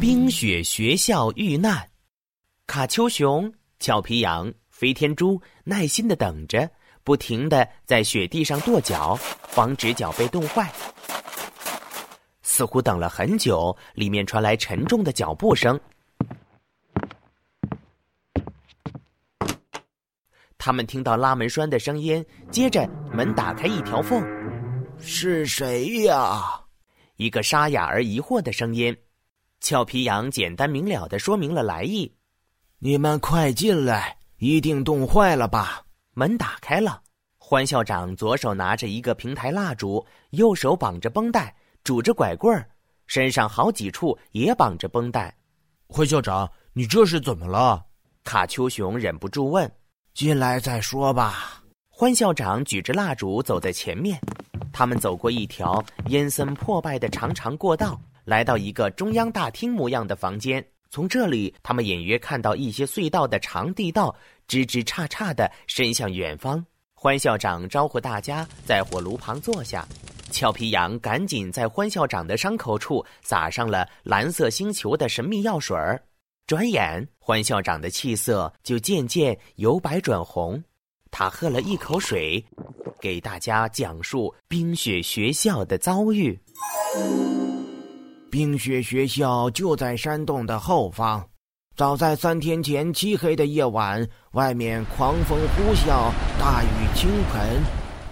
冰雪学校遇难，卡丘熊、俏皮羊、飞天猪耐心的等着，不停的在雪地上跺脚，防止脚被冻坏。似乎等了很久，里面传来沉重的脚步声。他们听到拉门栓的声音，接着门打开一条缝。是谁呀？一个沙哑而疑惑的声音。俏皮羊简单明了的说明了来意：“你们快进来，一定冻坏了吧？”门打开了，欢校长左手拿着一个平台蜡烛，右手绑着绷带，拄着拐棍儿，身上好几处也绑着绷带。欢校长，你这是怎么了？卡丘熊忍不住问。进来再说吧。欢校长举着蜡烛走在前面，他们走过一条阴森破败的长长过道，来到一个中央大厅模样的房间。从这里，他们隐约看到一些隧道的长地道，枝枝杈杈的伸向远方。欢校长招呼大家在火炉旁坐下，俏皮羊赶紧在欢校长的伤口处撒上了蓝色星球的神秘药水儿。转眼，欢校长的气色就渐渐由白转红。他喝了一口水，给大家讲述冰雪学校的遭遇。冰雪学校就在山洞的后方。早在三天前漆黑的夜晚，外面狂风呼啸，大雨倾盆，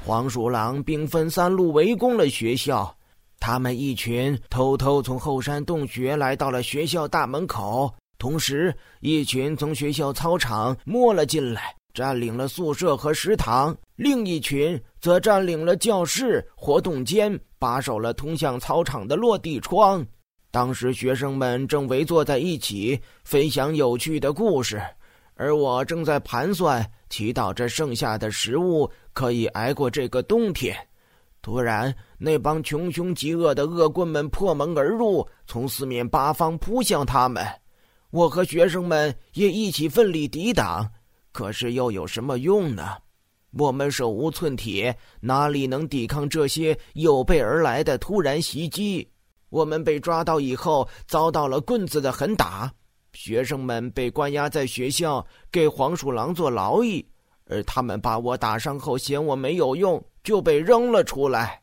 黄鼠狼兵分三路围攻了学校。他们一群偷偷从后山洞穴来到了学校大门口。同时，一群从学校操场摸了进来，占领了宿舍和食堂；另一群则占领了教室、活动间，把守了通向操场的落地窗。当时，学生们正围坐在一起分享有趣的故事，而我正在盘算，祈祷着剩下的食物可以挨过这个冬天。突然，那帮穷凶极恶的恶棍们破门而入，从四面八方扑向他们。我和学生们也一起奋力抵挡，可是又有什么用呢？我们手无寸铁，哪里能抵抗这些有备而来的突然袭击？我们被抓到以后，遭到了棍子的狠打。学生们被关押在学校，给黄鼠狼做劳役，而他们把我打伤后，嫌我没有用，就被扔了出来。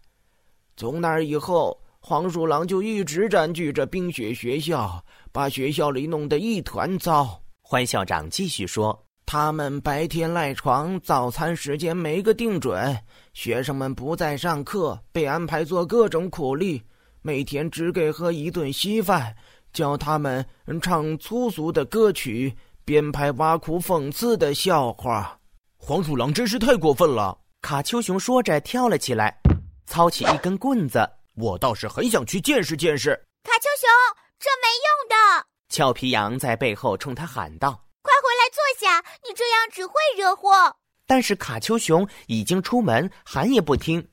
从那以后。黄鼠狼就一直占据着冰雪学校，把学校里弄得一团糟。欢校长继续说：“他们白天赖床，早餐时间没个定准。学生们不在上课，被安排做各种苦力，每天只给喝一顿稀饭，教他们唱粗俗的歌曲，编排挖苦讽刺的笑话。黄鼠狼真是太过分了！”卡丘熊说着跳了起来，操起一根棍子。我倒是很想去见识见识。卡丘熊，这没用的！俏皮羊在背后冲他喊道：“快回来坐下，你这样只会惹祸。”但是卡丘熊已经出门，喊也不听。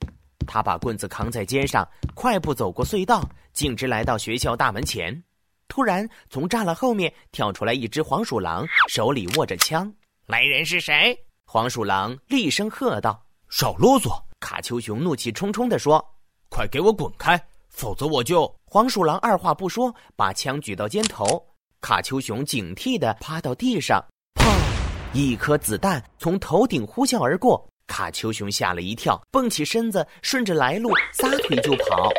他把棍子扛在肩上，快步走过隧道，径直来到学校大门前。突然，从栅栏后面跳出来一只黄鼠狼，手里握着枪。来人是谁？黄鼠狼厉声喝道：“少啰嗦！”卡丘熊怒气冲冲地说。快给我滚开，否则我就……黄鼠狼二话不说，把枪举到肩头。卡丘熊警惕地趴到地上，砰！一颗子弹从头顶呼啸而过，卡丘熊吓了一跳，蹦起身子，顺着来路撒腿就跑。